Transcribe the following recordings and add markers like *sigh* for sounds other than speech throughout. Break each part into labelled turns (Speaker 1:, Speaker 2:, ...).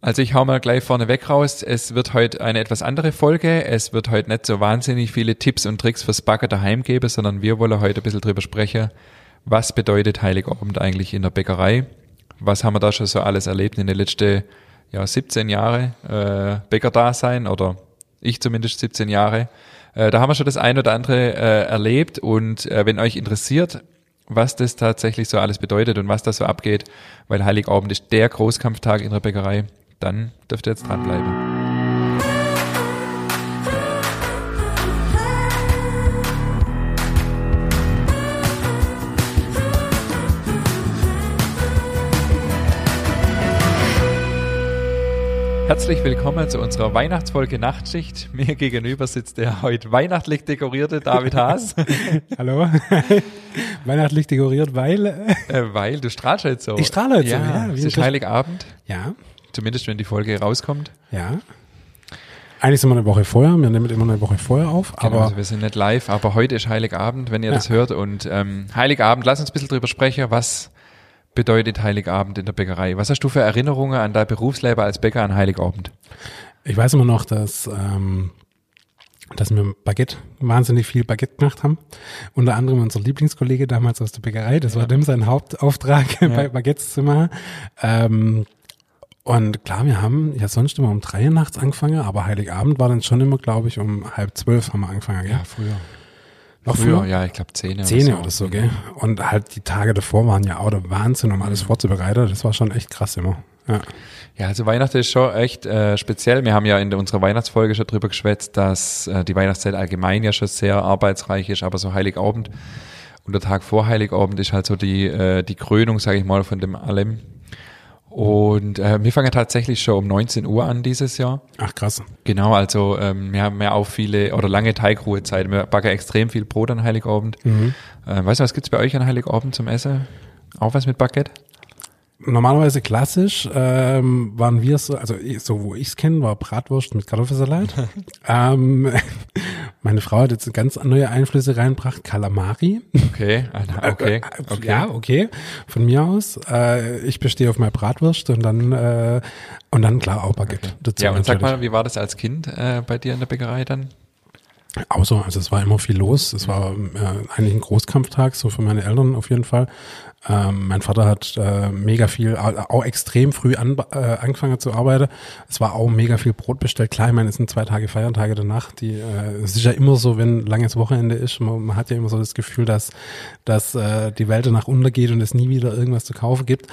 Speaker 1: Also ich hau mal gleich vorne weg raus. Es wird heute eine etwas andere Folge. Es wird heute nicht so wahnsinnig viele Tipps und Tricks fürs Backen daheim geben, sondern wir wollen heute ein bisschen drüber sprechen, was bedeutet Heiligabend eigentlich in der Bäckerei? Was haben wir da schon so alles erlebt in den letzten ja, 17 Jahre äh, Bäckerdasein oder ich zumindest 17 Jahre. Äh, da haben wir schon das ein oder andere äh, erlebt und äh, wenn euch interessiert, was das tatsächlich so alles bedeutet und was da so abgeht, weil Heiligabend ist der Großkampftag in der Bäckerei, dann dürft ihr jetzt dranbleiben. Herzlich willkommen zu unserer Weihnachtsfolge Nachtschicht. Mir gegenüber sitzt der heute weihnachtlich dekorierte David Haas. *laughs*
Speaker 2: Hallo. *laughs* weihnachtlich dekoriert, weil?
Speaker 1: Äh, weil, du strahlst halt so.
Speaker 2: Ich strahle halt
Speaker 1: ja,
Speaker 2: so, ja.
Speaker 1: Es ist Heiligabend.
Speaker 2: Ja.
Speaker 1: Zumindest, wenn die Folge rauskommt.
Speaker 2: Ja. Eigentlich sind wir eine Woche vorher, wir nehmen immer eine Woche vorher auf,
Speaker 1: Genau,
Speaker 2: aber
Speaker 1: also wir sind nicht live, aber heute ist Heiligabend, wenn ihr
Speaker 2: Ja.
Speaker 1: das hört. Und ähm, Heiligabend, lass uns ein bisschen drüber sprechen, was bedeutet Heiligabend in der Bäckerei. Was hast du für Erinnerungen an dein Berufsleben als Bäcker an Heiligabend?
Speaker 2: ich weiß immer noch, dass, ähm, dass wir Baguette, wahnsinnig viel Baguette gemacht haben. Unter anderem unser Lieblingskollege damals aus der Bäckerei, das war dem sein Hauptauftrag, *laughs* bei Baguettes zu machen. Ähm, und klar, wir haben ja sonst immer um drei Uhr nachts angefangen, aber Heiligabend war dann schon immer, glaube ich, um halb zwölf haben wir angefangen. Gell?
Speaker 1: früher.
Speaker 2: Noch
Speaker 1: Früher,
Speaker 2: früher?
Speaker 1: ja, ich glaube Zähne.
Speaker 2: Zähne oder so, gell? Und halt die Tage davor waren ja auch der Wahnsinn, um alles vorzubereiten. Das war schon echt krass immer. Ja.
Speaker 1: Ja, also Weihnachten ist schon echt äh, speziell. Wir haben ja in unserer Weihnachtsfolge schon drüber geschwätzt, dass äh, die Weihnachtszeit allgemein ja schon sehr arbeitsreich ist, aber so Heiligabend und der Tag vor Heiligabend ist halt so die, äh, die Krönung, sage ich mal, von dem allem. Und äh, wir fangen tatsächlich schon um 19 Uhr an dieses Jahr.
Speaker 2: Ach krass.
Speaker 1: Genau, also ähm, wir haben ja auch viele oder lange Teigruhezeit. Wir backen extrem viel Brot an Heiligabend.
Speaker 2: Mhm.
Speaker 1: Äh, weißt du, was gibt's bei euch an Heiligabend zum Essen? Auch was mit Baguette?
Speaker 2: Normalerweise klassisch ähm, waren wir so, also ich- so wo ich's kenne, war Bratwurst mit Kartoffelsalat. *laughs* ähm, *laughs* meine Frau hat jetzt ganz neue Einflüsse reingebracht, Calamari.
Speaker 1: Okay, ah, okay, okay.
Speaker 2: Ja, okay. Von mir aus. Äh, ich bestehe auf meine Bratwurst und dann äh, und dann klar auch Baguette. dazu
Speaker 1: Ja, und sag
Speaker 2: natürlich.
Speaker 1: mal, wie war das als Kind äh, bei dir in der Bäckerei dann?
Speaker 2: So, also es war immer viel los. Es war äh, eigentlich ein Großkampftag, so für meine Eltern auf jeden Fall. Ähm, mein Vater hat äh, mega viel, au- auch extrem früh an, äh, angefangen zu arbeiten. Es war auch mega viel Brot bestellt. Klar, ich meine, es sind zwei Tage Feiertage danach. Die, äh, es ist ja immer so, wenn langes Wochenende ist, man, man hat ja immer so das Gefühl, dass, dass äh, die Welt danach untergeht und es nie wieder irgendwas zu kaufen gibt.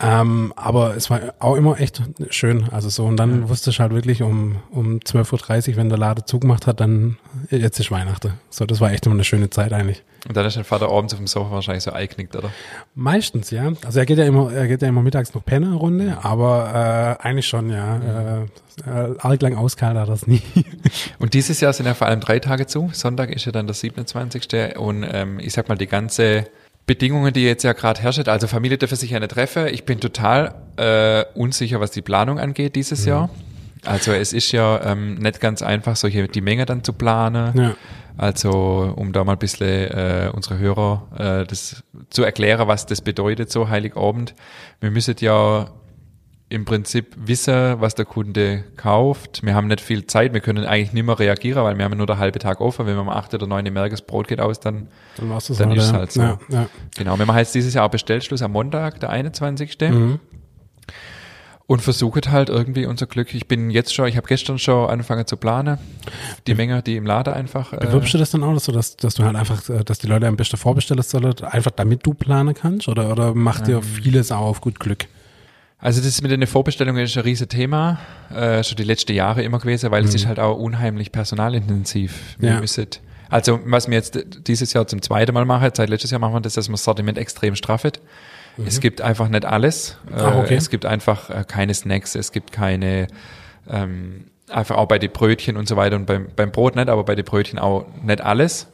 Speaker 2: Ähm, aber es war auch immer echt schön. Also so, und dann wusste ich halt wirklich um, um 12.30 Uhr, wenn der Laden zugemacht hat, dann jetzt ist Weihnachten. So, das war echt immer eine schöne Zeit eigentlich.
Speaker 1: Und dann ist dein Vater abends auf dem Sofa wahrscheinlich so eingeknickt, oder?
Speaker 2: Meistens, ja. Also er geht ja immer, er geht ja immer mittags noch pennen Runde, aber äh, eigentlich schon, ja. Äh, äh, arg lang ausgehalten hat er das nie. *laughs*
Speaker 1: Und dieses Jahr sind ja vor allem drei Tage zu. Sonntag ist ja dann der 27. Und ähm, ich sag mal, die ganze Bedingungen, die jetzt ja gerade herrschen, also Familie dürfen sich ja nicht treffen. Ich bin total äh, unsicher, was die Planung angeht dieses Jahr. Also es ist ja ähm, nicht ganz einfach, solche die Menge dann zu planen.
Speaker 2: Ja.
Speaker 1: Also um da mal ein bisschen äh, unsere Hörer äh, das zu erklären, was das bedeutet, so Heiligabend. Wir müssen ja im Prinzip wissen, was der Kunde kauft. Wir haben nicht viel Zeit, wir können eigentlich nicht mehr reagieren, weil wir haben ja nur der halbe Tag offen. Wenn wir mal acht oder neun merken, das Brot geht aus, dann
Speaker 2: Dann
Speaker 1: Dann
Speaker 2: halt,
Speaker 1: ist es
Speaker 2: ja.
Speaker 1: halt so.
Speaker 2: Ja, ja.
Speaker 1: genau. Wir machen jetzt dieses Jahr Bestellschluss am Montag, der 21.
Speaker 2: Mhm.
Speaker 1: Und versuchen halt irgendwie unser Glück. Ich bin jetzt schon, ich habe gestern schon angefangen zu planen. Die Menge, die im Laden einfach. Äh,
Speaker 2: Bewirbst du das dann auch, dass du, dass, dass du halt einfach, äh, dass die Leute am besten vorbestellen sollen, einfach damit du planen kannst? Oder, oder macht
Speaker 1: Ähm.
Speaker 2: dir vieles auch auf gut Glück?
Speaker 1: Also das mit den Vorbestellungen ist ein riesen Thema, äh, schon die letzten Jahre immer gewesen, weil es ist halt auch unheimlich personalintensiv. Wir
Speaker 2: Ja.
Speaker 1: müssen, also was wir jetzt dieses Jahr zum zweiten Mal machen, seit letztes Jahr machen wir das, dass wir das Sortiment extrem straffet. Es gibt einfach nicht alles. Äh,
Speaker 2: Ah, okay.
Speaker 1: Es gibt einfach äh, keine Snacks, es gibt keine, ähm, einfach auch bei den Brötchen und so weiter und beim, beim Brot nicht, aber bei den Brötchen auch nicht alles.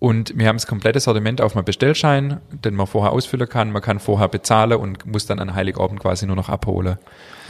Speaker 1: Und wir haben das komplette Sortiment auf einem Bestellschein, den man vorher ausfüllen kann. Man kann vorher bezahlen und muss dann an Heiligabend quasi nur noch abholen.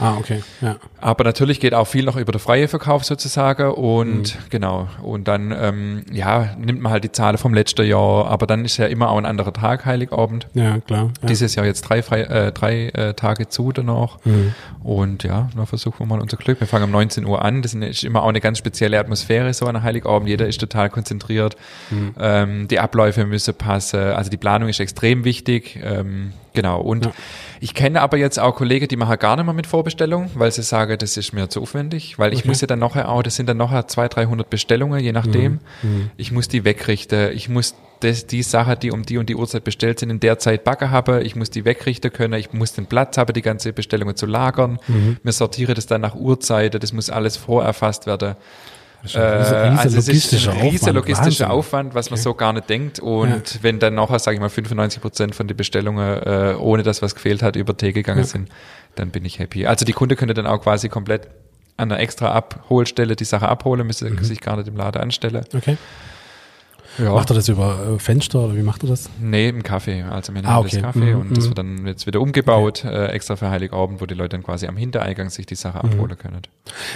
Speaker 2: Ah, okay, ja.
Speaker 1: Aber natürlich geht auch viel noch über den freien Verkauf sozusagen und mhm. genau. Und dann, ähm, ja, nimmt man halt die Zahlen vom letzten Jahr, aber dann ist ja immer auch ein anderer Tag, Heiligabend.
Speaker 2: Ja, klar. Ja.
Speaker 1: Dieses Jahr jetzt drei, frei, äh, drei äh, Tage zu danach. Mhm. Und ja, dann versuchen wir mal unser Glück. Wir fangen um 19 Uhr an. Das ist immer auch eine ganz spezielle Atmosphäre, so an Heiligabend. Jeder ist total konzentriert. Mhm. Ähm, die Abläufe müssen passen. Also die Planung ist extrem wichtig. Ähm, genau. Und ja. Ich kenne aber jetzt auch Kollegen, die machen gar nicht mehr mit Vorbestellung, weil sie sagen, das ist mir zu aufwendig, weil ich okay. muss ja dann nachher auch, das sind dann nachher 200, 300 Bestellungen, je nachdem. Mhm. mhm. Ich muss die wegrichten, ich muss das, die Sachen, die um die und die Uhrzeit bestellt sind, in der Zeit backen haben, ich muss die wegrichten können, ich muss den Platz haben, die ganze Bestellungen zu lagern. Mhm. Mir sortiere das dann nach Uhrzeit, das muss alles vorerfasst werden.
Speaker 2: Äh, also es ist ein riesiger
Speaker 1: logistischer Aufwand, was man so gar nicht denkt. Und ja. wenn dann nachher, sage ich mal, 95 Prozent von den Bestellungen, äh, ohne dass was gefehlt hat, über Tee gegangen ja. sind, dann bin ich happy. Also die Kunde könnte dann auch quasi komplett an einer extra Abholstelle die Sache abholen, müsste mhm. sich gar nicht im Laden anstellen.
Speaker 2: Okay. Ja. Macht er das über äh, Fenster oder wie macht er das?
Speaker 1: Nee, im Kaffee. Also wir nehmen ah, okay. das Kaffee mhm. und das mhm. wird dann jetzt wieder umgebaut, okay. äh, extra für Heiligabend, wo die Leute dann quasi am Hintereingang sich die Sache mhm. abholen können.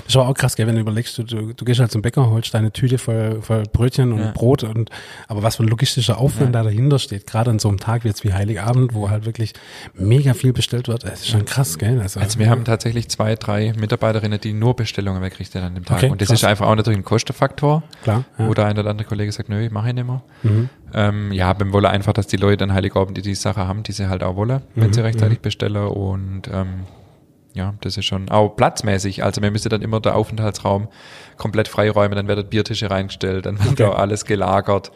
Speaker 2: Das war auch krass, gell, wenn du überlegst, du, du, du gehst halt zum Bäcker, holst deine Tüte voll, voll Brötchen und ja. Brot und aber was für ein logistischer Aufwand ja. da dahinter steht, gerade an so einem Tag wie jetzt wie Heiligabend, wo halt wirklich mega viel bestellt wird, das ist schon krass, gell?
Speaker 1: Also, also wir haben tatsächlich zwei, drei Mitarbeiterinnen, die nur Bestellungen wegrichten an dem Tag. Okay, und das krass. ist einfach auch natürlich ein Kostenfaktor.
Speaker 2: Klar.
Speaker 1: Ja. Oder ein oder andere Kollege sagt, nö, ich mache ich nicht mehr. Mhm. Ähm, ja, wir wollen einfach, dass die Leute dann Heiligabend die die Sache haben, die sie halt auch wollen, wenn mhm. sie rechtzeitig mhm. bestellen und ähm, ja, das ist schon auch platzmäßig. Also wir müssen dann immer der Aufenthaltsraum komplett freiräumen, dann werden Biertische reingestellt, dann wird okay. auch alles gelagert.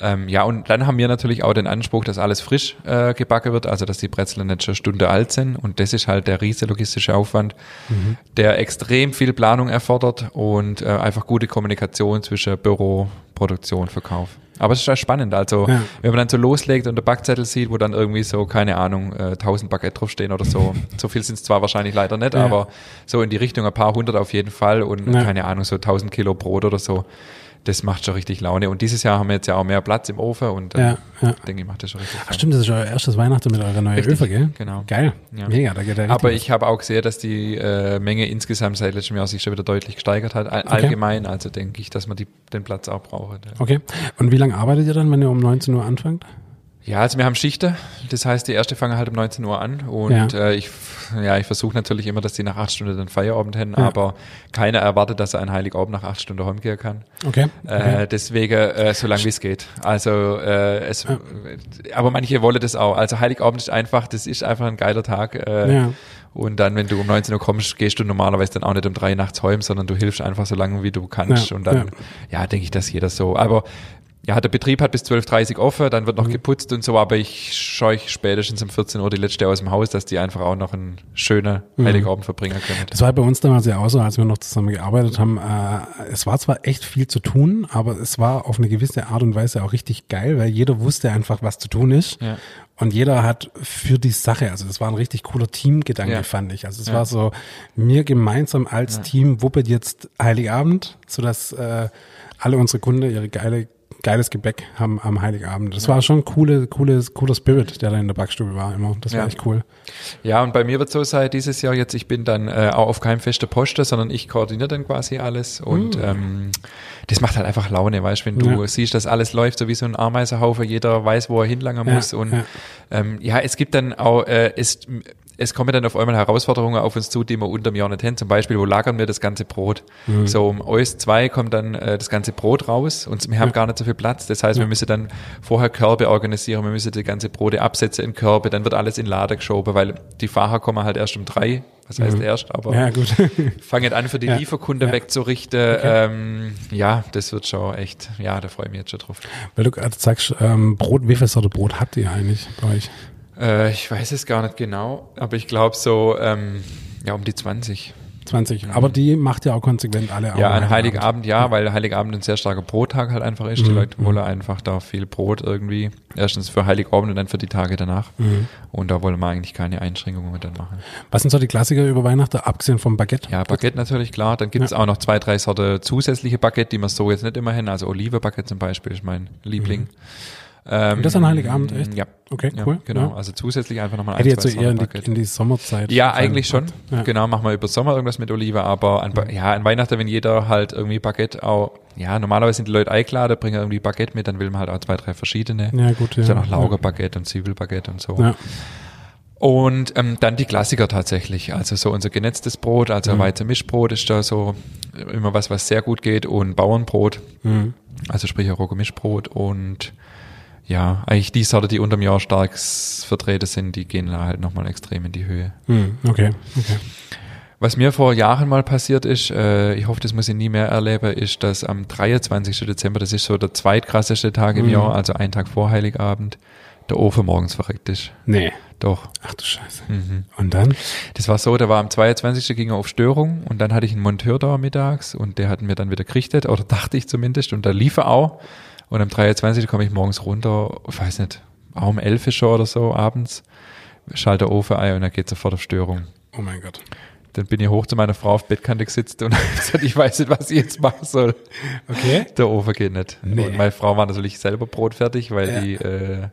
Speaker 1: Ähm, ja, und dann haben wir natürlich auch den Anspruch, dass alles frisch äh, gebacken wird, also dass die Brezeln nicht schon eine Stunde alt sind. Und das ist halt der riesige logistische Aufwand, mhm. der extrem viel Planung erfordert und äh, einfach gute Kommunikation zwischen Büro, Produktion, Verkauf. Aber es ist ja spannend. Also, ja. wenn man dann so loslegt und der Backzettel sieht, wo dann irgendwie so, keine Ahnung, äh, 1000 Baguette draufstehen oder so. *laughs* so viel sind es zwar wahrscheinlich leider nicht, ja. aber so in die Richtung ein paar hundert auf jeden Fall und ja. keine Ahnung, so 1000 Kilo Brot oder so das macht schon richtig Laune. Und dieses Jahr haben wir jetzt ja auch mehr Platz im Ofen und
Speaker 2: ja, ja.
Speaker 1: denke ich, macht das schon richtig
Speaker 2: Ach, Stimmt, das ist euer erstes Weihnachten mit eurer neuen Öfe, gell?
Speaker 1: Genau.
Speaker 2: Geil. Ja. Mega, da geht der
Speaker 1: Aber ich habe auch gesehen, dass die äh, Menge insgesamt seit letztem Jahr sich schon wieder deutlich gesteigert hat, all okay. allgemein. Also denke ich, dass man die, den Platz auch braucht. Ja.
Speaker 2: Okay. Und wie lange arbeitet ihr dann, wenn ihr um 19 Uhr anfangt?
Speaker 1: Ja, also wir haben Schichten. Das heißt, die erste fangen halt um 19 Uhr an und ja. äh, ich, ja, ich versuche natürlich immer, dass die nach acht Stunden dann Feierabend haben, ja. aber keiner erwartet, dass er ein Heiligabend nach acht Stunden heimgehen kann.
Speaker 2: Okay.
Speaker 1: okay. Äh, deswegen, äh, so lange wie es geht. Also, äh, es, ja. aber manche wollen das auch. Also Heiligabend ist einfach, das ist einfach ein geiler Tag. Äh, ja. Und dann, wenn du um 19 Uhr kommst, gehst du normalerweise dann auch nicht um drei nachts heim, sondern du hilfst einfach so lange, wie du kannst. Ja, und dann, ja, ja denke ich, dass jeder so. Aber ja, der Betrieb hat bis 12.30 Uhr offen, dann wird noch mhm. geputzt und so, aber ich scheue spätestens um 14 Uhr die letzte aus dem Haus, dass die einfach auch noch einen schönen mhm. Heiligabend verbringen können.
Speaker 2: Das war bei uns damals ja auch so, als wir noch zusammen gearbeitet haben. Äh, es war zwar echt viel zu tun, aber es war auf eine gewisse Art und Weise auch richtig geil, weil jeder wusste einfach, was zu tun ist. Ja. Und jeder hat für die Sache, also das war ein richtig cooler Teamgedanke, ja. fand ich. Also es ja. war so, mir gemeinsam als Team wuppet jetzt Heiligabend, sodass äh, alle unsere Kunden ihre geile geiles Gebäck haben am Heiligabend. Das ja. war schon coole, coole, cooler Spirit, der da in der Backstube war immer. Das war ja. echt cool.
Speaker 1: Ja, und bei mir wird so sein, dieses Jahr jetzt, ich bin dann äh, auch auf keinem feste Poste, sondern ich koordiniere dann quasi alles und mm. ähm, das macht halt einfach Laune, weißt du, wenn du ja. siehst, dass alles läuft so wie so ein Ameisenhaufen, jeder weiß, wo er hinlangen muss und ja, ähm, ja es gibt dann auch, äh, es es kommen dann auf einmal Herausforderungen auf uns zu, die wir unter dem Jahr nicht haben. Zum Beispiel, wo lagern wir das ganze Brot? Mhm. So um OS 2 kommt dann äh, das ganze Brot raus und wir haben ja. gar nicht so viel Platz. Das heißt, ja. wir müssen dann vorher Körbe organisieren, wir müssen die ganze Brote absetzen in Körbe, dann wird alles in Lader geschoben, weil die Fahrer kommen halt erst um drei. Was heißt mhm. erst, aber
Speaker 2: ja, gut. *laughs*
Speaker 1: fangen an für die ja. Lieferkunde wegzurichten. Okay. Ähm, ja, das wird schon echt, ja, da freue ich mich jetzt schon drauf.
Speaker 2: Weil du gerade sagst, ähm, Brot, wie viel Sorte Brot habt ihr eigentlich bei euch?
Speaker 1: Äh, ich weiß es gar nicht genau, aber ich glaube so, ähm, ja, um die 20.
Speaker 2: 20. Aber die macht ja auch konsequent alle
Speaker 1: Ja, an Heiligabend ja, weil Heiligabend ein sehr starker Brottag halt einfach ist. Die
Speaker 2: Mhm.
Speaker 1: Leute wollen einfach da viel Brot irgendwie. Erstens für Heiligabend und dann für die Tage danach.
Speaker 2: Mhm.
Speaker 1: Und da wollen wir eigentlich keine Einschränkungen dann machen.
Speaker 2: Was sind so die Klassiker über Weihnachten, abgesehen vom Baguette?
Speaker 1: Ja, Baguette natürlich, klar. Dann gibt es auch noch zwei, drei Sorte zusätzliche Baguette, die man so jetzt nicht immer hin. Also Olive-Baguette zum Beispiel ist mein Liebling. Ähm,
Speaker 2: das an Heiligabend, echt?
Speaker 1: Ja.
Speaker 2: Okay,
Speaker 1: ja,
Speaker 2: cool.
Speaker 1: Genau,
Speaker 2: Ja.
Speaker 1: also zusätzlich einfach nochmal
Speaker 2: Hätte
Speaker 1: ein,
Speaker 2: jetzt so
Speaker 1: zwei
Speaker 2: eher in die, in die Sommerzeit.
Speaker 1: Ja, eigentlich schon.
Speaker 2: Ja.
Speaker 1: Genau, machen wir über Sommer irgendwas mit Olive, aber an, Ba- ja, an Weihnachten, wenn jeder halt irgendwie Baguette auch, ja, normalerweise sind die Leute eingeladen, bringen irgendwie Baguette mit, dann will man halt auch zwei, drei verschiedene.
Speaker 2: Ja, gut, ja.
Speaker 1: Ja noch Laugerbaguette und Zwiebelbaguette und so.
Speaker 2: Ja.
Speaker 1: Und ähm, dann die Klassiker tatsächlich. Also so unser genetztes Brot, also
Speaker 2: Mhm.
Speaker 1: Weizenmischbrot ist da so immer was, was sehr gut geht und Bauernbrot,
Speaker 2: Mhm.
Speaker 1: also sprich Rogge-Mischbrot und ja, eigentlich die Sorte, die unterm Jahr stark vertreten sind, die gehen da halt nochmal extrem in die Höhe.
Speaker 2: Mhm. Okay, okay.
Speaker 1: Was mir vor Jahren mal passiert ist, äh, ich hoffe, das muss ich nie mehr erleben, ist, dass am 23. Dezember, das ist so der zweitkrasseste Tag im
Speaker 2: Mhm.
Speaker 1: Jahr, also ein Tag vor Heiligabend, der Ofen morgens verreckt ist.
Speaker 2: Nee.
Speaker 1: Doch.
Speaker 2: Ach du Scheiße.
Speaker 1: Mhm.
Speaker 2: Und dann?
Speaker 1: Das war so, da war am 22. ging er auf Störung und dann hatte ich einen Monteur da mittags und der hat mir dann wieder gerichtet, oder *laughs* dachte ich zumindest, und da lief er auch. Und am 23. komme ich morgens runter, ich weiß nicht, auch um 11 schon oder so abends, schalte der Ofen ein und er geht sofort auf Störung.
Speaker 2: Oh mein Gott.
Speaker 1: Dann bin ich hoch zu meiner Frau auf Bettkante gesitzt und *laughs* hab gesagt, ich weiß nicht, was ich jetzt machen soll.
Speaker 2: Okay.
Speaker 1: Der Ofen geht nicht.
Speaker 2: Nee.
Speaker 1: Und meine Frau war natürlich selber brotfertig, weil
Speaker 2: Ja.
Speaker 1: die äh,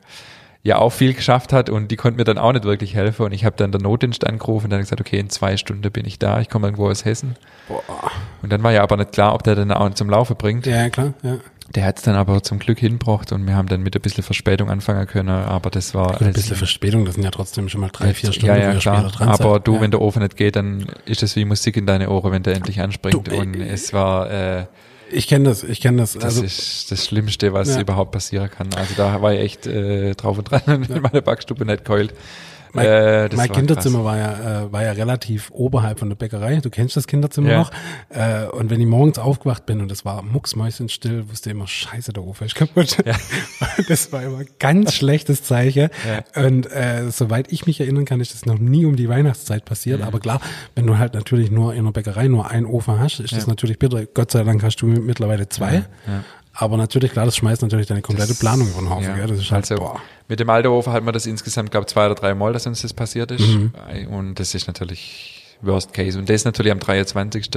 Speaker 1: ja auch viel geschafft hat und die konnte mir dann auch nicht wirklich helfen. Und ich habe dann den Notdienst angerufen und dann gesagt, okay, in zwei Stunden bin ich da, ich komme irgendwo aus Hessen.
Speaker 2: Boah.
Speaker 1: Und dann war ja aber nicht klar, ob der dann auch zum Laufen bringt.
Speaker 2: Ja, klar, ja.
Speaker 1: Der hat es dann aber zum Glück hingebracht und wir haben dann mit ein bisschen Verspätung anfangen können, aber das war
Speaker 2: Gut, ein bisschen Verspätung, das sind ja trotzdem schon mal drei, vier Stunden,
Speaker 1: ja, ja, klar.
Speaker 2: dran
Speaker 1: Aber
Speaker 2: seid.
Speaker 1: du,
Speaker 2: ja.
Speaker 1: wenn der Ofen nicht geht, dann ist es wie Musik in deine Ohren, wenn der endlich anspringt.
Speaker 2: Du,
Speaker 1: und
Speaker 2: äh,
Speaker 1: es war, äh,
Speaker 2: Ich kenne das, ich kenne das.
Speaker 1: das
Speaker 2: Also,
Speaker 1: ist das Schlimmste, was
Speaker 2: Ja.
Speaker 1: überhaupt passieren kann. Also da war ich echt äh, drauf und dran *laughs* und in meiner Backstube nicht geheult.
Speaker 2: Mein,
Speaker 1: äh,
Speaker 2: mein
Speaker 1: war
Speaker 2: Kinderzimmer war ja, äh, war ja relativ oberhalb von der Bäckerei. Du kennst das Kinderzimmer
Speaker 1: Ja.
Speaker 2: noch. Äh, und wenn ich morgens aufgewacht bin und es war mucksmäuschenstill, wusste ich immer, scheiße, der Ofen ist kaputt.
Speaker 1: Ja. *laughs*
Speaker 2: Das war immer ganz schlechtes Zeichen. Und äh, soweit ich mich erinnern kann, ist das noch nie um die Weihnachtszeit passiert. Aber klar, wenn du halt natürlich nur in der Bäckerei nur einen Ofen hast, ist das
Speaker 1: Ja.
Speaker 2: natürlich bitter. Gott sei Dank hast du mittlerweile zwei. Aber natürlich, klar, das schmeißt natürlich deine komplette Planung über den Haufen.
Speaker 1: Ja.
Speaker 2: Gell? Das ist halt,
Speaker 1: also,
Speaker 2: boah.
Speaker 1: mit dem alten Ofen hat man das insgesamt, glaube zwei oder drei Mal, dass uns das passiert ist.
Speaker 2: Mhm.
Speaker 1: Und das ist natürlich Worst Case. Und das natürlich am 23.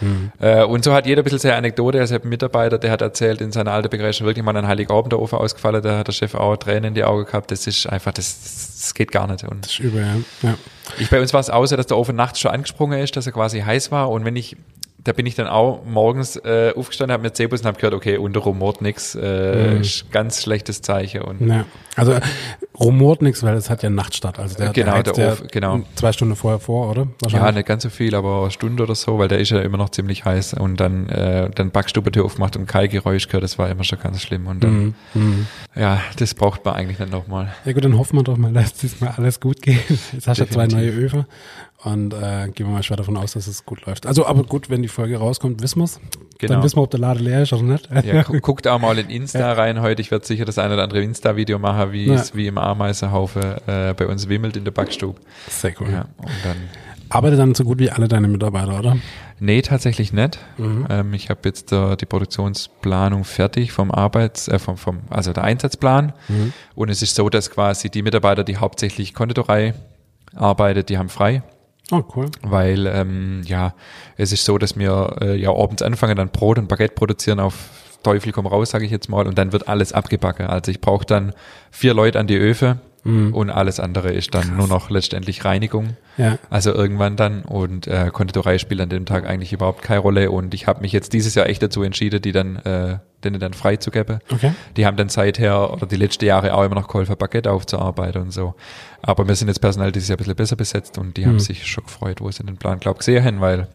Speaker 2: Mhm.
Speaker 1: Äh, und so hat jeder ein bisschen seine Anekdote. Also ich habe einen Mitarbeiter, der hat erzählt, in seiner alten schon wirklich mal ein Heiligabend der Ofen ausgefallen. Da hat der Chef auch Tränen in die Augen gehabt. Das ist einfach, das, das geht gar nicht. Und
Speaker 2: Das ist übel, ja. ja.
Speaker 1: ich, bei uns war es so, dass der Ofen nachts schon angesprungen ist, dass er quasi heiß war. Und wenn ich, da bin ich dann auch morgens äh, aufgestanden, habe mir Zebus und habe gehört, okay, unter rumort nix, äh,
Speaker 2: Mhm.
Speaker 1: ganz schlechtes Zeichen. Und
Speaker 2: Ja, also rumort nichts, weil es hat ja Nachtstart. Also der,
Speaker 1: Genau,
Speaker 2: der,
Speaker 1: der
Speaker 2: ja
Speaker 1: Ofen, genau.
Speaker 2: zwei Stunden vorher vor, oder?
Speaker 1: Ja, nicht ganz so viel, aber eine Stunde oder so, weil der ist ja immer noch ziemlich heiß und dann äh, dann Backstubentür aufgemacht und kein Geräusch gehört, das war immer schon ganz schlimm und dann,
Speaker 2: Mhm. Mhm.
Speaker 1: ja, das braucht man eigentlich nicht nochmal.
Speaker 2: Ja gut, dann hoffen wir doch mal, dass diesmal alles gut geht. Jetzt hast du ja zwei neue. Öfen und äh, gehen wir mal schwer davon aus, dass es gut läuft. Also, aber gut, wenn die Folge rauskommt, wissen wir's.
Speaker 1: Genau.
Speaker 2: Dann wissen wir, ob der Laden leer ist oder nicht.
Speaker 1: Ja, gu *laughs* guckt auch mal in Insta rein heute. Ich werde sicher das eine oder andere Insta-Video machen, wie
Speaker 2: Ja.
Speaker 1: es wie im Ameisenhaufen äh, bei uns wimmelt in der Backstube.
Speaker 2: Sehr cool.
Speaker 1: Ja, und dann
Speaker 2: Arbeitet dann so gut wie alle deine Mitarbeiter, oder?
Speaker 1: Nee, tatsächlich nicht.
Speaker 2: Mhm.
Speaker 1: Ähm, ich habe jetzt äh, die Produktionsplanung fertig vom Arbeits, äh, vom, vom, also der Einsatzplan.
Speaker 2: Mhm.
Speaker 1: Und es ist so, dass quasi die Mitarbeiter, die hauptsächlich Konditorei arbeitet, die haben frei.
Speaker 2: Oh, cool.
Speaker 1: Weil ähm, ja, es ist so, dass wir äh, ja abends anfangen, dann Brot und Baguette produzieren auf Teufel komm raus, sage ich jetzt mal, und dann wird alles abgebacken. Also ich brauche dann vier Leute an die Öfe
Speaker 2: Mhm.
Speaker 1: und alles andere ist dann nur noch letztendlich Reinigung.
Speaker 2: Ja.
Speaker 1: Also irgendwann dann und äh, Konditorei spielt an dem Tag eigentlich überhaupt keine Rolle und ich habe mich jetzt dieses Jahr echt dazu entschieden, die dann äh, denen dann freizugeben.
Speaker 2: Okay.
Speaker 1: Die haben dann seither oder die letzten Jahre auch immer noch geholfen, Baguette aufzuarbeiten und so. Aber wir sind jetzt personell dieses Jahr ein bisschen besser besetzt und die haben
Speaker 2: Mhm.
Speaker 1: sich schon gefreut, wo sie den Plan, glaub gesehen haben, weil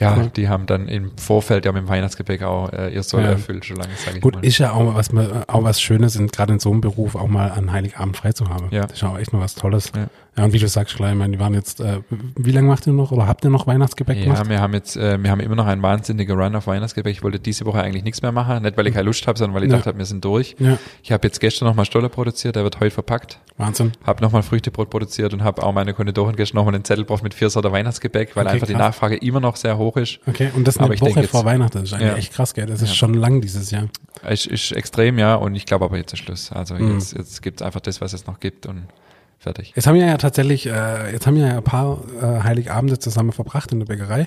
Speaker 1: Ja,
Speaker 2: Cool.
Speaker 1: die haben dann im Vorfeld ja mit dem Weihnachtsgebäck auch äh, ihr Soll
Speaker 2: Ja.
Speaker 1: erfüllt, schon lange, sage ich
Speaker 2: Gut,
Speaker 1: mal.
Speaker 2: ist ja auch was, mal- auch was Schönes, gerade in so einem Beruf auch mal an Heiligabend frei zu haben.
Speaker 1: Ja.
Speaker 2: Das ist ja auch echt mal was Tolles.
Speaker 1: Ja.
Speaker 2: Ja, und wie du sagst, klar, ich meine, die waren jetzt, äh, wie lange macht ihr noch oder habt ihr noch Weihnachtsgebäck
Speaker 1: Ja,
Speaker 2: gemacht?
Speaker 1: wir haben jetzt, äh, wir haben immer noch einen wahnsinnigen Run auf Weihnachtsgebäck. Ich wollte diese Woche eigentlich nichts mehr machen, nicht weil ich keine Lust habe, sondern weil ich
Speaker 2: Ja.
Speaker 1: dachte, wir sind durch.
Speaker 2: Ja,
Speaker 1: Ich habe jetzt gestern nochmal Stoller produziert, der wird heute verpackt.
Speaker 2: Wahnsinn.
Speaker 1: Habe nochmal Früchtebrot produziert und habe auch meine Konditorin gestern nochmal einen Zettel gebraucht mit vier Sorten Weihnachtsgebäck, weil
Speaker 2: Okay,
Speaker 1: einfach die
Speaker 2: krass.
Speaker 1: Nachfrage immer noch sehr hoch ist.
Speaker 2: Okay, und das
Speaker 1: Aber
Speaker 2: eine
Speaker 1: ich
Speaker 2: Woche
Speaker 1: denke jetzt-
Speaker 2: vor Weihnachten. Das ist eigentlich
Speaker 1: Ja.
Speaker 2: echt krass, gell? Das ist
Speaker 1: Ja.
Speaker 2: schon lang dieses Jahr.
Speaker 1: Ist, ist extrem, ja, und ich glaube aber jetzt ist Schluss. Also
Speaker 2: Mhm.
Speaker 1: jetzt, jetzt gibt's einfach das, was es noch gibt und fertig.
Speaker 2: Jetzt haben wir ja tatsächlich, äh, jetzt haben wir ja ein paar äh, Heiligabende zusammen verbracht in der Bäckerei.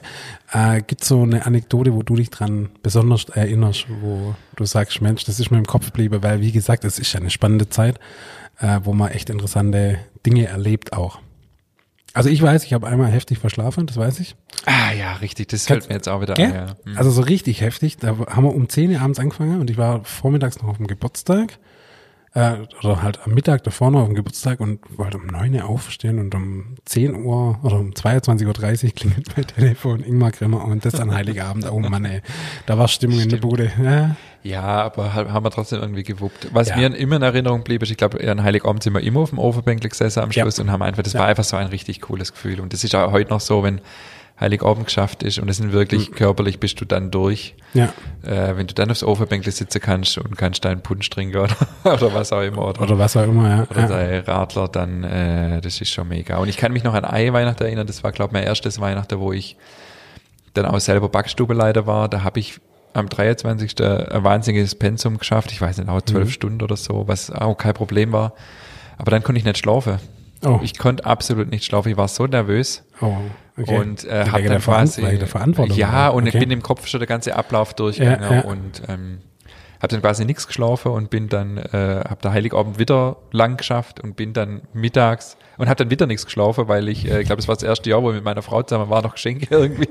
Speaker 2: Äh, Gibt so eine Anekdote, wo du dich dran besonders erinnerst, wo du sagst, Mensch, das ist mir im Kopf geblieben, weil wie gesagt, es ist ja eine spannende Zeit, äh, wo man echt interessante Dinge erlebt auch. Also ich weiß, ich habe einmal heftig verschlafen, das weiß ich.
Speaker 1: Ah ja, richtig, das
Speaker 2: Kannst-
Speaker 1: fällt mir jetzt auch wieder
Speaker 2: Gell?
Speaker 1: ein. Ja. Hm.
Speaker 2: Also so richtig heftig. Da haben wir um 10 Uhr abends angefangen und ich war vormittags noch auf dem Geburtstag. Äh, oder halt am Mittag davor noch auf dem Geburtstag und wollte um 9 Uhr aufstehen und um 10 Uhr oder um 22.30 Uhr klingelt mein *laughs* Telefon Ingmar Grimmer und das an Heiligabend. Oh Mann, ey. Da war Stimmung in der Bude. Ja,
Speaker 1: Ja, aber ha- haben wir trotzdem irgendwie gewuppt. Was
Speaker 2: Ja.
Speaker 1: mir immer in Erinnerung blieb, ist, ich glaube, an Heiligabend sind wir immer auf dem Ofenbänkle gesessen am
Speaker 2: Ja.
Speaker 1: Schluss und haben einfach, das
Speaker 2: Ja.
Speaker 1: war einfach so ein richtig cooles Gefühl. Und das ist auch heute noch so, wenn Heiligabend geschafft ist und es sind wirklich körperlich bist du dann durch.
Speaker 2: ja.
Speaker 1: Äh, wenn du dann aufs Ofenbänkle sitzen kannst und kannst deinen Punsch trinken oder, *laughs* oder was auch immer. Oder,
Speaker 2: Oder was auch immer, ja.
Speaker 1: oder
Speaker 2: ja.
Speaker 1: dein Radler, dann äh, das ist schon mega. Und ich kann mich noch an eine Weihnachten erinnern, das war, glaube ich, mein erstes Weihnachten, wo ich dann auch selber Backstubeleiter war. Da habe ich am 23. ein wahnsinniges Pensum geschafft. Ich weiß nicht, auch zwölf
Speaker 2: Mhm.
Speaker 1: Stunden oder so, was auch kein Problem war. Aber dann konnte ich nicht schlafen.
Speaker 2: Oh.
Speaker 1: Ich konnte absolut nicht schlafen. Ich war so nervös.
Speaker 2: Oh, okay.
Speaker 1: Und äh, habe dann quasi ja und
Speaker 2: okay.
Speaker 1: ich bin im Kopf schon der ganze Ablauf durchgegangen
Speaker 2: Ja, ja.
Speaker 1: und ähm, habe dann quasi nichts geschlafen und bin dann äh, habe der Heiligabend wieder lang geschafft und bin dann mittags und habe dann wieder nichts geschlafen, weil ich äh, ich glaube, das war das erste Jahr, wo ich mit meiner Frau zusammen war, noch Geschenke *laughs* irgendwie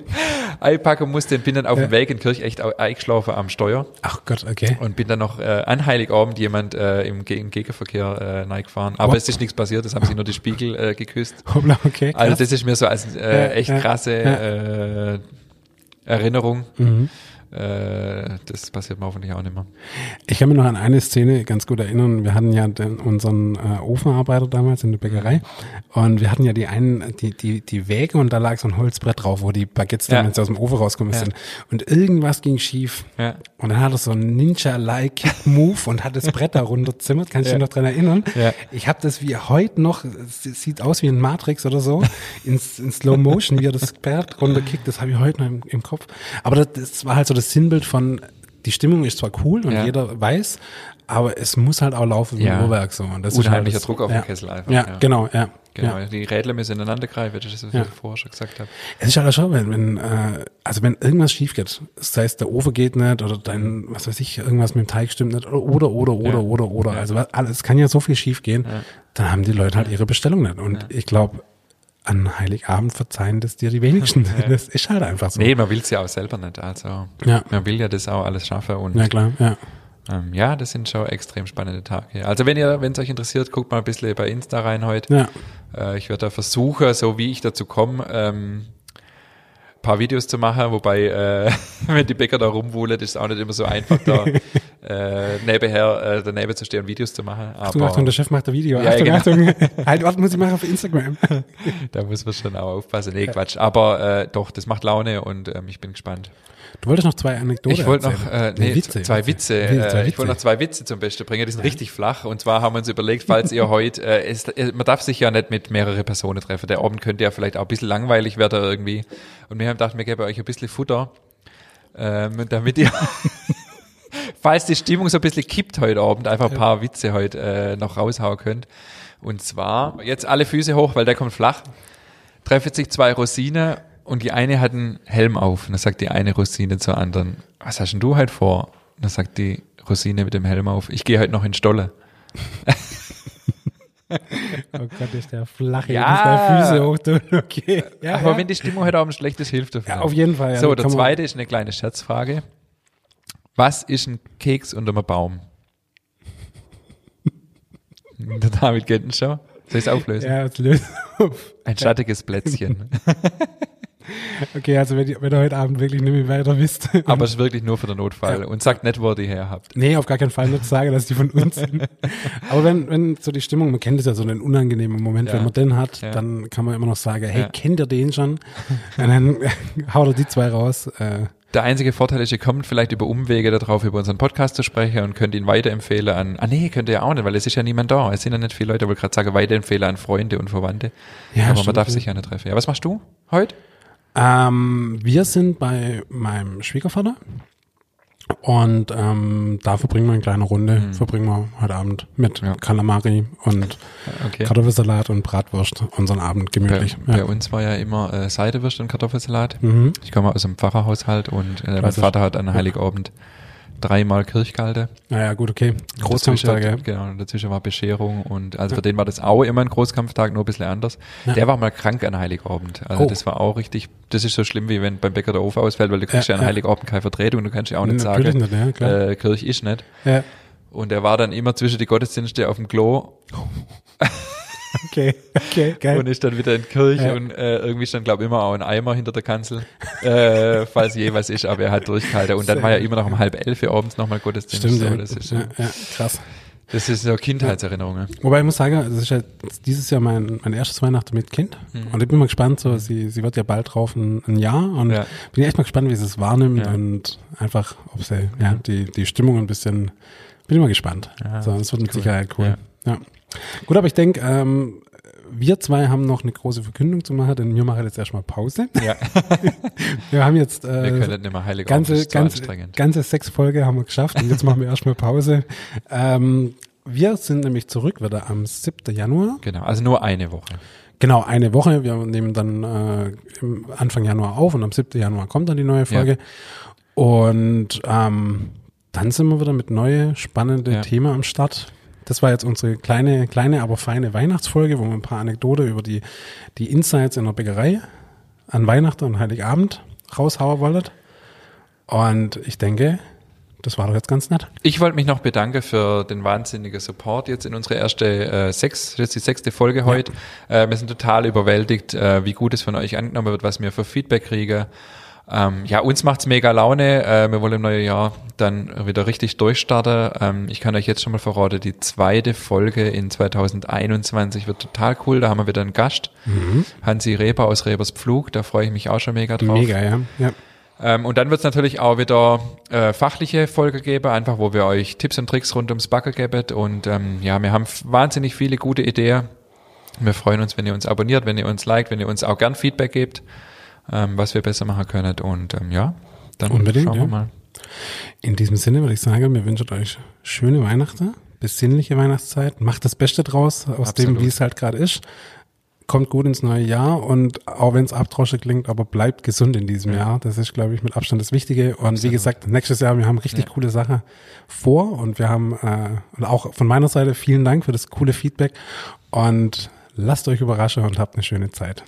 Speaker 1: einpacken musste und bin dann auf
Speaker 2: Ja.
Speaker 1: dem Weg in Kirch echt eingeschlafen am Steuer
Speaker 2: Ach Gott, okay.
Speaker 1: und bin dann noch äh, an Heiligabend jemand äh, im, Ge im Gegenverkehr äh, reingefahren. Aber
Speaker 2: What?
Speaker 1: es ist nichts passiert, es haben sich nur die Spiegel äh, geküsst.
Speaker 2: Hoppla, okay.
Speaker 1: Also
Speaker 2: krass.
Speaker 1: das ist mir so als äh, echt krasse. Äh, Erinnerung.
Speaker 2: Mhm.
Speaker 1: Äh, das passiert mir hoffentlich auch nicht mehr.
Speaker 2: Ich kann mich noch an eine Szene ganz gut erinnern. Wir hatten ja den, unseren äh, Ofenarbeiter damals in der Bäckerei und wir hatten ja die einen, die, die, die Wäge und da lag so ein Holzbrett drauf, wo die Baguettes
Speaker 1: Ja.
Speaker 2: sie aus dem Ofen rauskommen
Speaker 1: Ja.
Speaker 2: sind. Und irgendwas ging schief.
Speaker 1: Ja.
Speaker 2: Und dann hat er so einen Ninja-like Kick-Move und hat das Brett da runterzimmert. Kann ich
Speaker 1: Ja.
Speaker 2: dich noch dran erinnern?
Speaker 1: Ja.
Speaker 2: Ich habe das wie heute noch, sieht aus wie ein Matrix oder so, in, in Slow Motion, wie er das Brett runterkickt, das habe ich heute noch im, im Kopf. Aber das, das war halt so das Sinnbild von, die Stimmung ist zwar cool und
Speaker 1: Ja.
Speaker 2: jeder weiß, aber es muss halt auch laufen wie
Speaker 1: Ja.
Speaker 2: ein Uhrwerk so. Und das
Speaker 1: Unheimlicher
Speaker 2: ist halt
Speaker 1: Druck auf
Speaker 2: ja.
Speaker 1: den Kessel einfach.
Speaker 2: Ja, genau, ja.
Speaker 1: Genau, die Rädler müssen ineinander greifen, das ist das, was
Speaker 2: Ja.
Speaker 1: ich vorher schon gesagt habe.
Speaker 2: Es ist halt schon, wenn, wenn äh, also wenn irgendwas schief geht, sei es der Ofen geht nicht oder dein, was weiß ich, irgendwas mit dem Teig stimmt nicht oder oder oder oder oder, also alles kann ja so viel schief gehen, dann haben die Leute halt ihre Bestellung nicht. Und ich glaube, an Heiligabend verzeihen das dir die wenigsten. *laughs* Das ist halt einfach so.
Speaker 1: Nee, man will es ja auch selber nicht. Also
Speaker 2: Ja.
Speaker 1: man will ja das auch alles schaffen und
Speaker 2: Ja klar, ja.
Speaker 1: ähm, ja, das sind schon extrem spannende Tage. Also wenn ihr, wenn es euch interessiert, guckt mal ein bisschen bei Insta rein heute.
Speaker 2: Ja.
Speaker 1: Äh, ich werde da versuchen, so wie ich dazu komme, ähm, paar Videos zu machen, wobei, äh, *laughs* wenn die Bäcker da rumwohlen, ist es auch nicht immer so einfach, da *laughs* äh, nebenher äh, daneben zu stehen und Videos zu machen.
Speaker 2: Achtung,
Speaker 1: Aber
Speaker 2: Achtung, der Chef macht ein Video.
Speaker 1: Ja,
Speaker 2: Achtung,
Speaker 1: genau.
Speaker 2: Achtung. *laughs* Halt, warte, muss ich machen auf Instagram.
Speaker 1: da muss man schon auch aufpassen. Nee, Quatsch. Aber äh, doch, das macht Laune und ähm, ich bin gespannt.
Speaker 2: Du wolltest noch zwei Anekdoten
Speaker 1: Ich wollte noch, äh, nee, zwei Witze.
Speaker 2: Witze,
Speaker 1: Äh, Ich
Speaker 2: Witze.
Speaker 1: wollte noch zwei Witze zum Besten bringen. Die sind richtig flach. Und zwar haben wir uns überlegt, falls ihr *laughs* heute, äh, es, äh, man darf sich ja nicht mit mehreren Personen treffen. Der Abend könnte ja vielleicht auch ein bisschen langweilig werden irgendwie. Und wir haben gedacht, wir geben euch ein bisschen Futter, ähm, damit ihr, *laughs* falls die Stimmung so ein bisschen kippt heute Abend, einfach ein paar Witze heute äh, noch raushauen könnt. Und zwar, jetzt alle Füße hoch, weil der kommt flach. Treffen sich zwei Rosinen und die eine hat einen Helm auf. Und dann sagt die eine Rosine zur anderen, was hast denn du halt vor? Und dann sagt die Rosine mit dem Helm auf, ich gehe heute noch in Stolle. *laughs*
Speaker 2: Oh Gott, ist der flache.
Speaker 1: Ja.
Speaker 2: Füße hoch. *laughs* Okay. Ja,
Speaker 1: Aber
Speaker 2: ja.
Speaker 1: wenn die Stimmung heute Abend schlecht ist, hilft dafür.
Speaker 2: ja, auf jeden Fall. Ja.
Speaker 1: so, der zweite ist eine kleine Scherzfrage. Was ist ein Keks unter einem Baum? *laughs* der David schon. Soll ich es auflösen?
Speaker 2: Ja, jetzt löst auf.
Speaker 1: Ein schattiges Plätzchen.
Speaker 2: Okay, also wenn, ihr- wenn ihr heute Abend wirklich nicht mehr weiter wisst. *laughs*
Speaker 1: Aber es ist wirklich nur für den Notfall. Und sagt nicht, wo ihr die her habt.
Speaker 2: Nee, auf gar keinen Fall nicht sagen, dass die von uns sind. *laughs* Aber wenn, wenn so die Stimmung, man kennt es ja so einen unangenehmen Moment,
Speaker 1: Ja.
Speaker 2: wenn man den hat,
Speaker 1: Ja.
Speaker 2: dann kann man immer noch sagen, hey,
Speaker 1: Ja.
Speaker 2: kennt ihr den schon? *laughs* Und dann haut er die zwei raus. Äh,
Speaker 1: Der einzige Vorteil ist, ihr kommt vielleicht über Umwege darauf, über unseren Podcast zu sprechen und könnt ihn weiterempfehlen an, ah nee, könnt ihr ja auch nicht, weil es ist ja niemand da. Es sind ja nicht viele Leute, ich wollte gerade sagen, weiterempfehlen an Freunde und Verwandte.
Speaker 2: Ja,
Speaker 1: Aber man
Speaker 2: stimmt,
Speaker 1: darf
Speaker 2: ja.
Speaker 1: sich ja nicht treffen. Ja, was machst du heute?
Speaker 2: Ähm, wir sind bei meinem Schwiegervater und ähm, da verbringen wir eine kleine Runde, verbringen wir heute Abend mit
Speaker 1: Mhm. Ja.
Speaker 2: Kalamari und
Speaker 1: Okay.
Speaker 2: Kartoffelsalat und Bratwurst unseren Abend
Speaker 1: Bei,
Speaker 2: gemütlich.
Speaker 1: bei uns war ja immer äh, Seidewürst und Kartoffelsalat.
Speaker 2: Mhm.
Speaker 1: Ich komme aus einem Pfarrerhaushalt und äh, mein. Vater hat an Heiligabend dreimal Kirch gehalten.
Speaker 2: Naja, gut, okay. Großkampftag, ja.
Speaker 1: Genau, und dazwischen war Bescherung und also für den war das auch immer ein Großkampftag, nur ein bisschen anders.
Speaker 2: Ja.
Speaker 1: Der war mal krank an Heiligabend. Also
Speaker 2: Oh.
Speaker 1: das war auch richtig, das ist so schlimm, wie wenn beim Bäcker der Ofen ausfällt, weil du kriegst ja,
Speaker 2: Ja,
Speaker 1: an
Speaker 2: ja.
Speaker 1: Heiligabend keine Vertretung, du kannst ja auch nicht
Speaker 2: Natürlich
Speaker 1: sagen,
Speaker 2: nicht, ja, klar.
Speaker 1: äh, Kirch ist nicht.
Speaker 2: Ja.
Speaker 1: Und er war dann immer zwischen die Gottesdienste auf dem Klo *laughs*
Speaker 2: Okay, okay, geil.
Speaker 1: und ist dann wieder in Kirche
Speaker 2: Ja.
Speaker 1: und äh, irgendwie stand, glaube ich, immer auch ein Eimer hinter der Kanzel, äh, *laughs* falls je was ist, aber er hat durchgehalten. Und dann war ja immer noch um halb elf abends nochmal Gottesdienst.
Speaker 2: Stimmt,
Speaker 1: so, das, ist,
Speaker 2: ja, ja. Krass.
Speaker 1: das ist so Kindheitserinnerungen.
Speaker 2: Wobei ich muss sagen, es ist ja dieses Jahr mein, mein erstes Weihnachten mit Kind. Und ich bin mal gespannt, so, sie, sie wird ja bald drauf ein, ein Jahr und
Speaker 1: Ja.
Speaker 2: bin echt mal gespannt, wie sie es wahrnimmt
Speaker 1: Ja.
Speaker 2: und einfach, ob sie, ja, die, die Stimmung ein bisschen, bin mal gespannt.
Speaker 1: Ja,
Speaker 2: so, das wird mit
Speaker 1: cool.
Speaker 2: Sicherheit cool. Ja. Gut, aber ich denke, ähm, wir zwei haben noch eine große Verkündung zu machen, denn wir machen jetzt erstmal Pause.
Speaker 1: Ja. *laughs*
Speaker 2: Wir haben jetzt
Speaker 1: Wir
Speaker 2: äh,
Speaker 1: können nicht mehr Heiligabend,
Speaker 2: ganze, ganze, sechs Folge haben wir geschafft und jetzt machen wir erstmal Pause. Ähm, wir sind nämlich zurück wieder am 7. Januar.
Speaker 1: Genau, also nur eine Woche.
Speaker 2: Genau, eine Woche. Wir nehmen dann äh, Anfang Januar auf und am 7. Januar kommt dann die neue Folge. Und ähm, dann sind wir wieder mit neue spannende
Speaker 1: Ja.
Speaker 2: Themen am Start. Das war jetzt unsere kleine, kleine, aber feine Weihnachtsfolge, wo wir ein paar Anekdote über die, die Insights in der Bäckerei an Weihnachten und Heiligabend raushauen wolltet. Und ich denke, das war doch jetzt ganz nett.
Speaker 1: Ich wollte mich noch bedanken für den wahnsinnigen Support jetzt in unsere erste äh, sechs, jetzt die sechste Folge heute. Äh, wir sind total überwältigt, äh, wie gut es von euch angenommen wird, was wir für Feedback kriegen. Ähm, ja, uns macht's mega Laune. Äh, wir wollen im neuen Jahr dann wieder richtig durchstarten. Ähm, ich kann euch jetzt schon mal verraten, die zweite Folge in 2021 wird total cool. Da haben wir wieder einen Gast, Hansi Reber aus Rebers Pflug. Da freue ich mich auch schon mega drauf.
Speaker 2: Mega, ja. ja.
Speaker 1: Ähm, und dann wird es natürlich auch wieder äh, fachliche Folge geben, einfach wo wir euch Tipps und Tricks rund ums Backen geben. Und ähm, ja, wir haben wahnsinnig viele gute Ideen. Wir freuen uns, wenn ihr uns abonniert, wenn ihr uns liked, wenn ihr uns auch gern Feedback gebt, ähm, was wir besser machen können. Und ähm, ja, dann
Speaker 2: Unbedingt,
Speaker 1: schauen
Speaker 2: ja.
Speaker 1: wir mal.
Speaker 2: In diesem Sinne würde ich sagen, wir wünschen euch schöne Weihnachten, besinnliche Weihnachtszeit. Macht das Beste draus aus
Speaker 1: Absolut.
Speaker 2: dem, wie es halt gerade ist. Kommt gut ins neue Jahr und auch wenn es abdrosche klingt, aber bleibt gesund in diesem Jahr. Das ist, glaube ich, mit Abstand das Wichtige. Und wie gesagt, nächstes Jahr, wir haben richtig
Speaker 1: Ja.
Speaker 2: coole Sachen vor und wir haben äh, und auch von meiner Seite vielen Dank für das coole Feedback und lasst euch überraschen und habt eine schöne Zeit.